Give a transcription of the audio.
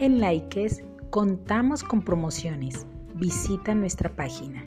En Likes contamos con promociones. Visita nuestra página.